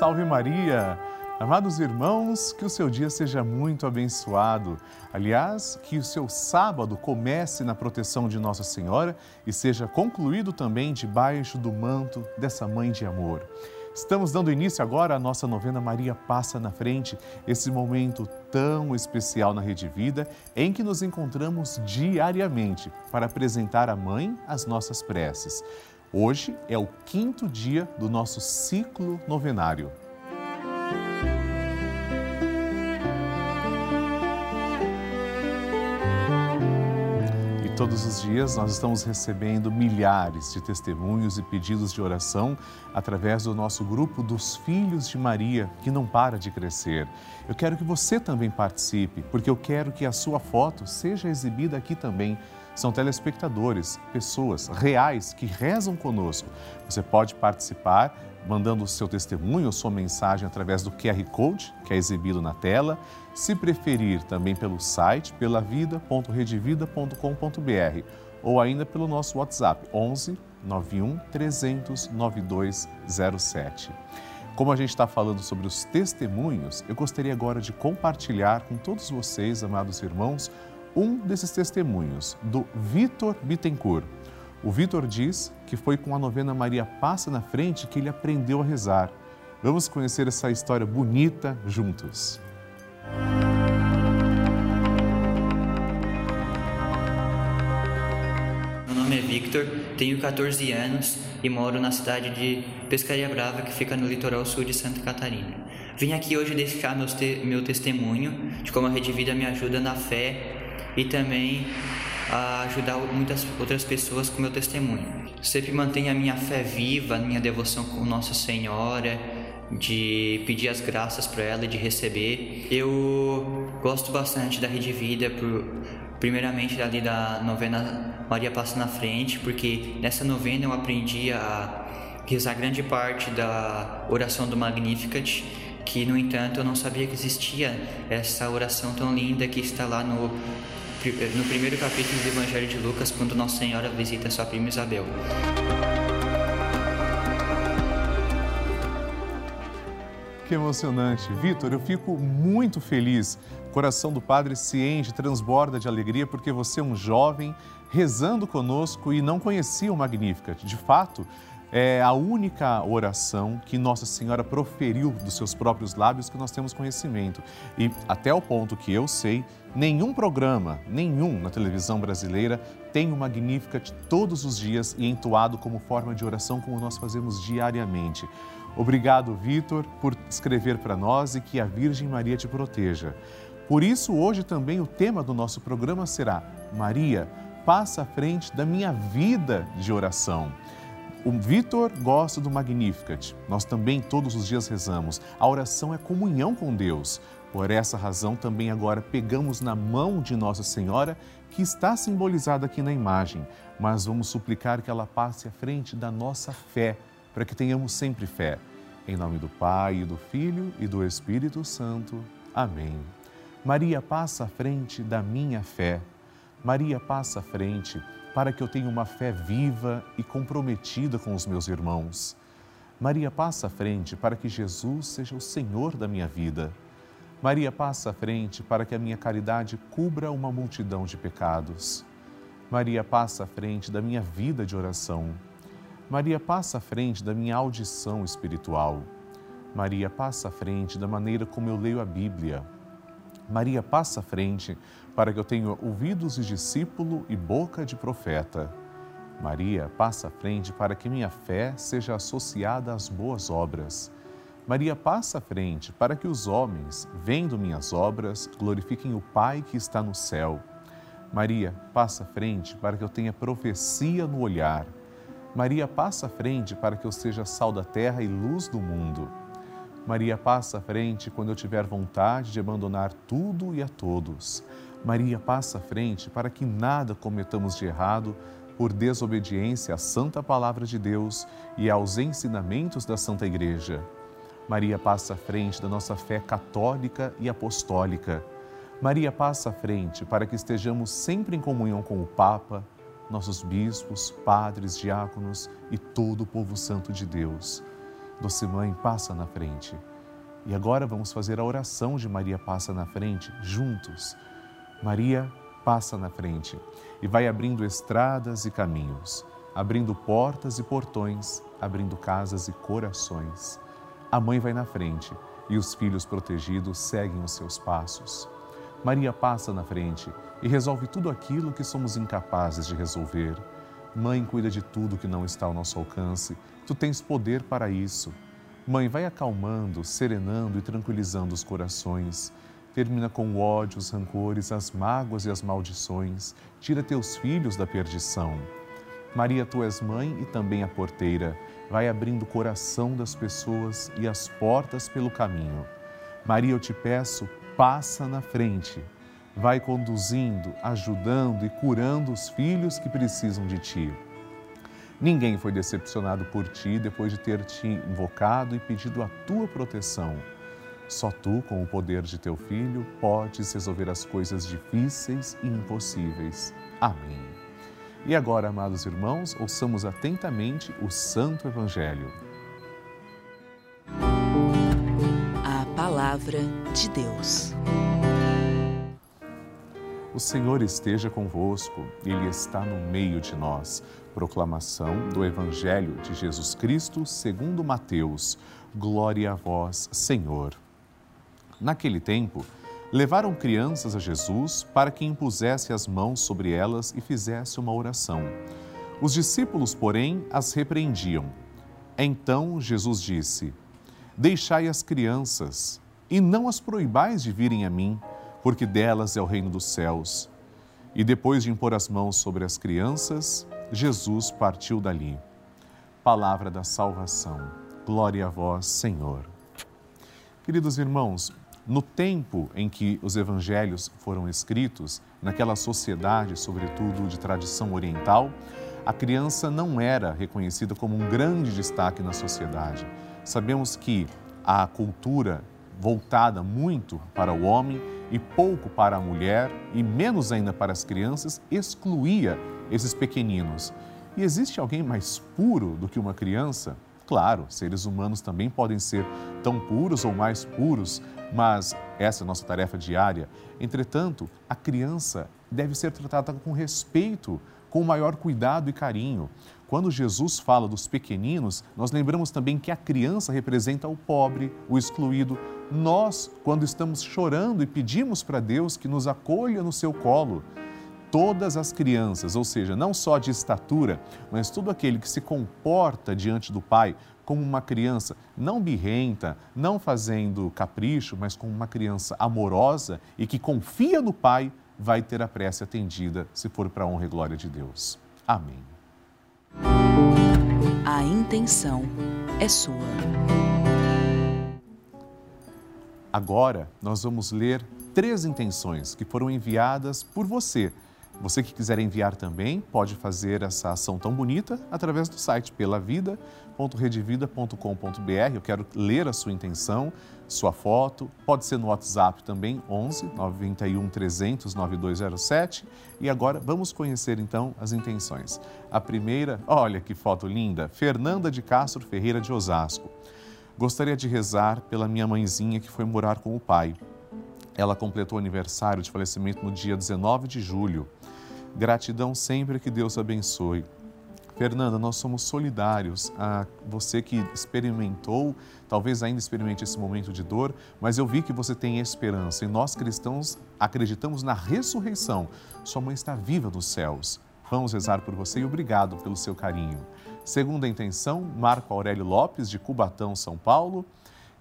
salve Maria! Amados irmãos, que o seu dia seja muito abençoado. Aliás, que o seu sábado comece na proteção de Nossa Senhora e seja concluído também debaixo do manto dessa Mãe de Amor. Estamos dando início agora à nossa novena Maria Passa na Frente, esse momento tão especial na Rede Vida em que nos encontramos diariamente para apresentar à Mãe as nossas preces. Hoje é o quinto dia do nosso ciclo novenário. todos os dias nós estamos recebendo milhares de testemunhos e pedidos de oração através do nosso grupo dos Filhos de Maria, que não para de crescer. Eu quero que você também participe, porque eu quero que a sua foto seja exibida aqui também. São telespectadores, pessoas reais que rezam conosco. Você pode participar mandando o seu testemunho ou sua mensagem através do QR Code, que é exibido na tela. Se preferir, também pelo site pelavida.redevida.com.br ou ainda pelo nosso WhatsApp 11 91 300 9207. Como a gente está falando sobre os testemunhos, eu gostaria agora de compartilhar com todos vocês, amados irmãos, um desses testemunhos, do Vitor Bittencourt. O Vitor diz que foi com a novena Maria Passa na Frente que ele aprendeu a rezar. Vamos conhecer essa história bonita juntos. Meu nome é Victor, tenho 14 anos e moro na cidade de Pescaria Brava, que fica no litoral sul de Santa Catarina. Vim aqui hoje deixar meu testemunho de como a Rede Vida me ajuda na fé e também a ajudar muitas outras pessoas com meu testemunho. Sempre mantenho a minha fé viva, a minha devoção com Nossa Senhora, de pedir as graças para ela e de receber. Eu gosto bastante da Rede Vida, por, primeiramente ali da novena Maria Passa na Frente, porque nessa novena eu aprendi a rezar grande parte da oração do Magnificat, que no entanto eu não sabia que existia essa oração tão linda que está lá no no primeiro capítulo do Evangelho de Lucas, quando Nossa Senhora visita sua prima Isabel. Que emocionante. Vitor, eu fico muito feliz. O coração do Padre se enche, transborda de alegria, porque você é um jovem rezando conosco e não conhecia o Magnificat. De fato, é a única oração que Nossa Senhora proferiu dos seus próprios lábios que nós temos conhecimento. E até o ponto que eu sei, nenhum programa, nenhum na televisão brasileira tem o Magnificat todos os dias e entoado como forma de oração como nós fazemos diariamente. Obrigado, Vitor, por escrever para nós e que a Virgem Maria te proteja. Por isso, hoje também o tema do nosso programa será Maria, passa à frente da minha vida de oração. O Vitor gosta do Magnificat. Nós também todos os dias rezamos. A oração é comunhão com Deus. Por essa razão, também agora pegamos na mão de Nossa Senhora, que está simbolizada aqui na imagem, mas vamos suplicar que ela passe à frente da nossa fé, para que tenhamos sempre fé. Em nome do Pai, e do Filho e do Espírito Santo. Amém. Maria passa à frente da minha fé. Maria passa à frente para que eu tenha uma fé viva e comprometida com os meus irmãos. Maria passa à frente para que Jesus seja o Senhor da minha vida. Maria passa à frente para que a minha caridade cubra uma multidão de pecados. Maria passa à frente da minha vida de oração. Maria passa à frente da minha audição espiritual. Maria passa à frente da maneira como eu leio a Bíblia. Maria passa à frente para que eu tenha ouvidos de discípulo e boca de profeta. Maria passa à frente para que minha fé seja associada às boas obras. Maria passa à frente para que os homens, vendo minhas obras, glorifiquem o Pai que está no céu. Maria passa à frente para que eu tenha profecia no olhar. Maria passa à frente para que eu seja sal da terra e luz do mundo. Maria passa à frente quando eu tiver vontade de abandonar tudo e a todos. Maria passa à frente para que nada cometamos de errado por desobediência à santa palavra de Deus e aos ensinamentos da Santa Igreja. Maria passa à frente da nossa fé católica e apostólica. Maria passa à frente para que estejamos sempre em comunhão com o Papa, nossos bispos, padres, diáconos e todo o povo santo de Deus. Doce Mãe, passa na frente. E agora vamos fazer a oração de Maria passa na frente, juntos. Maria passa na frente e vai abrindo estradas e caminhos, abrindo portas e portões, abrindo casas e corações. A mãe vai na frente e os filhos protegidos seguem os seus passos. Maria passa na frente e resolve tudo aquilo que somos incapazes de resolver. Mãe cuida de tudo que não está ao nosso alcance. Tu tens poder para isso. Mãe, vai acalmando, serenando e tranquilizando os corações. Termina com o ódio, os rancores, as mágoas e as maldições. Tira teus filhos da perdição. Maria, tu és mãe e também a porteira. Vai abrindo o coração das pessoas e as portas pelo caminho. Maria, eu te peço, passa na frente. Vai conduzindo, ajudando e curando os filhos que precisam de ti. Ninguém foi decepcionado por ti depois de ter te invocado e pedido a tua proteção. Só tu, com o poder de teu filho, podes resolver as coisas difíceis e impossíveis. Amém. E agora, amados irmãos, ouçamos atentamente o Santo Evangelho. A Palavra de Deus. O Senhor esteja convosco, Ele está no meio de nós. Proclamação do Evangelho de Jesus Cristo segundo Mateus. Glória a vós, Senhor. Naquele tempo, levaram crianças a Jesus para que impusesse as mãos sobre elas e fizesse uma oração. Os discípulos, porém, as repreendiam. Então Jesus disse: Deixai as crianças e não as proibais de virem a mim porque delas é o reino dos céus. E depois de impor as mãos sobre as crianças, Jesus partiu dali. Palavra da salvação. Glória a vós, Senhor. Queridos irmãos, no tempo em que os evangelhos foram escritos, naquela sociedade, sobretudo de tradição oriental, a criança não era reconhecida como um grande destaque na sociedade. Sabemos que a cultura voltada muito para o homem e pouco para a mulher e menos ainda para as crianças, excluía esses pequeninos. E existe alguém mais puro do que uma criança? Claro, seres humanos também podem ser tão puros ou mais puros, mas essa é a nossa tarefa diária. Entretanto, a criança deve ser tratada com respeito, com maior cuidado e carinho. Quando Jesus fala dos pequeninos, nós lembramos também que a criança representa o pobre, o excluído, nós, quando estamos chorando e pedimos para Deus que nos acolha no seu colo, todas as crianças, ou seja, não só de estatura, mas todo aquele que se comporta diante do Pai como uma criança não birrenta, não fazendo capricho, mas como uma criança amorosa e que confia no Pai, vai ter a prece atendida se for para a honra e glória de Deus. Amém. A intenção é sua. Agora nós vamos ler três intenções que foram enviadas por você. Você que quiser enviar também pode fazer essa ação tão bonita através do site pelavida.redevida.com.br. Eu quero ler a sua intenção, sua foto, pode ser no WhatsApp também, 11 921 300 9207. E agora vamos conhecer então as intenções. A primeira, olha que foto linda, Fernanda de Castro Ferreira de Osasco. Gostaria de rezar pela minha mãezinha que foi morar com o pai. Ela completou o aniversário de falecimento no dia 19 de julho. Gratidão sempre que Deus abençoe. Fernanda, nós somos solidários a você que experimentou, talvez ainda experimente esse momento de dor, mas eu vi que você tem esperança e nós cristãos acreditamos na ressurreição. Sua mãe está viva nos céus. Vamos rezar por você e obrigado pelo seu carinho. Segunda intenção, Marco Aurélio Lopes, de Cubatão, São Paulo.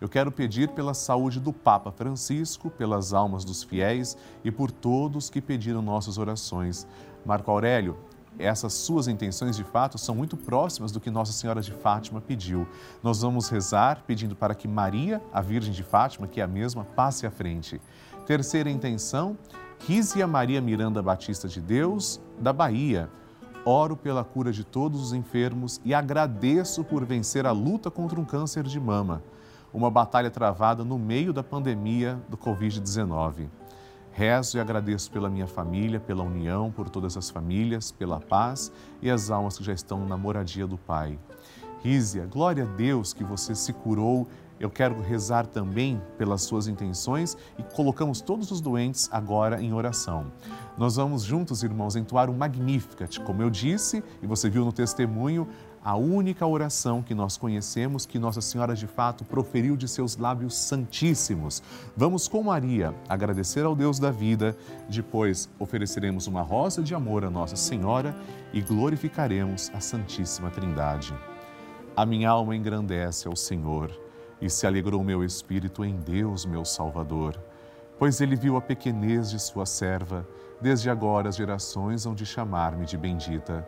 Eu quero pedir pela saúde do Papa Francisco, pelas almas dos fiéis e por todos que pediram nossas orações. Marco Aurélio, essas suas intenções de fato são muito próximas do que Nossa Senhora de Fátima pediu. Nós vamos rezar pedindo para que Maria, a Virgem de Fátima, que é a mesma, passe à frente. Terceira intenção, Rízia Maria Miranda Batista de Deus, da Bahia oro pela cura de todos os enfermos e agradeço por vencer a luta contra um câncer de mama, uma batalha travada no meio da pandemia do Covid-19. Rezo e agradeço pela minha família, pela união, por todas as famílias, pela paz e as almas que já estão na moradia do Pai. Rízia, glória a Deus que você se curou. Eu quero rezar também pelas suas intenções e colocamos todos os doentes agora em oração. Nós vamos juntos, irmãos, entoar o Magnificat, como eu disse e você viu no testemunho, a única oração que nós conhecemos que Nossa Senhora de fato proferiu de seus lábios santíssimos. Vamos com Maria agradecer ao Deus da vida, depois ofereceremos uma rosa de amor a Nossa Senhora e glorificaremos a Santíssima Trindade. A minha alma engrandece ao Senhor e se alegrou meu espírito em Deus, meu Salvador, pois ele viu a pequenez de sua serva, desde agora as gerações hão de chamar-me de bendita.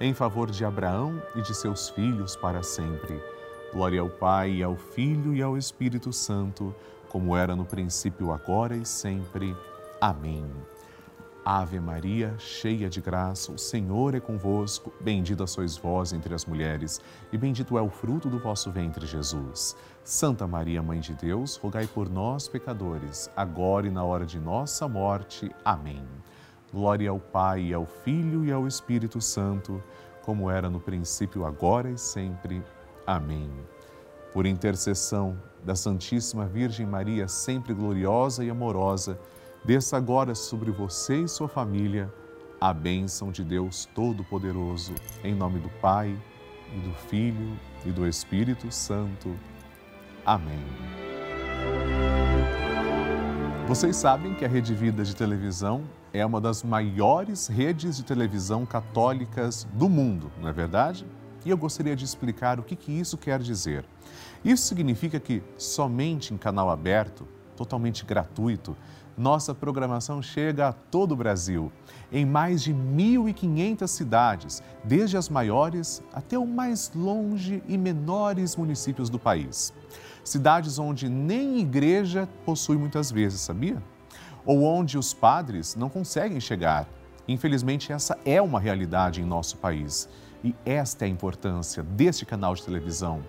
em favor de Abraão e de seus filhos para sempre. Glória ao Pai, ao Filho e ao Espírito Santo, como era no princípio, agora e sempre. Amém. Ave Maria, cheia de graça, o Senhor é convosco. Bendita sois vós entre as mulheres, e bendito é o fruto do vosso ventre, Jesus. Santa Maria, Mãe de Deus, rogai por nós, pecadores, agora e na hora de nossa morte. Amém. Glória ao Pai, ao Filho e ao Espírito Santo, como era no princípio, agora e sempre. Amém. Por intercessão da Santíssima Virgem Maria, sempre gloriosa e amorosa, desça agora sobre você e sua família a bênção de Deus Todo-Poderoso, em nome do Pai, e do Filho e do Espírito Santo. Amém. Vocês sabem que a Rede Vida de Televisão é uma das maiores redes de televisão católicas do mundo, não é verdade? E eu gostaria de explicar o que, que isso quer dizer. Isso significa que somente em canal aberto, totalmente gratuito, nossa programação chega a todo o Brasil, em mais de 1.500 cidades, desde as maiores até o mais longe e menores municípios do país. Cidades onde nem igreja possui muitas vezes, sabia? ou onde os padres não conseguem chegar. Infelizmente, essa é uma realidade em nosso país. E esta é a importância deste canal de televisão.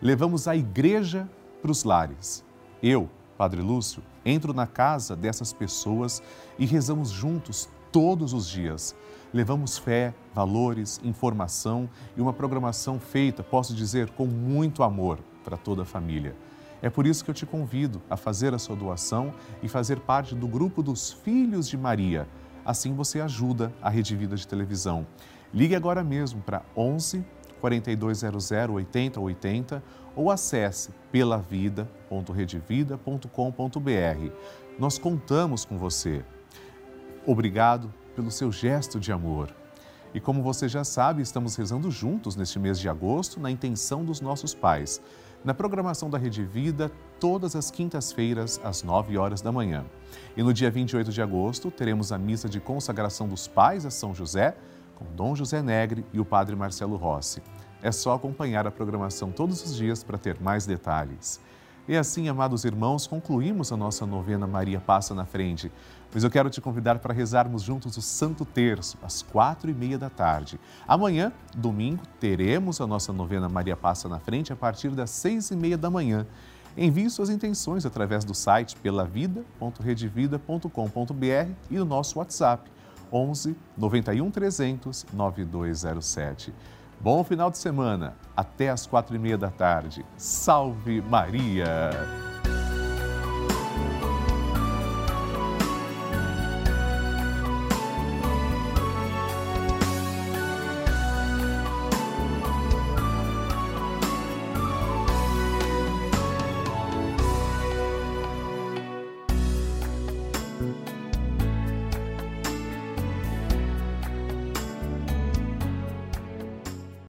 Levamos a igreja para os lares. Eu, Padre Lúcio, entro na casa dessas pessoas e rezamos juntos todos os dias. Levamos fé, valores, informação e uma programação feita, posso dizer, com muito amor para toda a família. É por isso que eu te convido a fazer a sua doação e fazer parte do grupo dos Filhos de Maria. Assim você ajuda a Rede Vida de televisão. Ligue agora mesmo para 11 4200 8080 ou acesse pelavida.redevida.com.br. Nós contamos com você. Obrigado pelo seu gesto de amor. E como você já sabe, estamos rezando juntos neste mês de agosto na intenção dos nossos pais na programação da Rede Vida, todas as quintas-feiras, às 9 horas da manhã. E no dia 28 de agosto, teremos a missa de consagração dos pais a São José, com Dom José Negre e o Padre Marcelo Rossi. É só acompanhar a programação todos os dias para ter mais detalhes. E assim, amados irmãos, concluímos a nossa novena Maria Passa na Frente. Mas eu quero te convidar para rezarmos juntos o Santo Terço, às quatro e meia da tarde. Amanhã, domingo, teremos a nossa novena Maria Passa na Frente a partir das seis e meia da manhã. Envie suas intenções através do site pelavida.redevida.com.br e do nosso WhatsApp 11 91 300 9207. Bom final de semana. Até às quatro e meia da tarde. Salve Maria!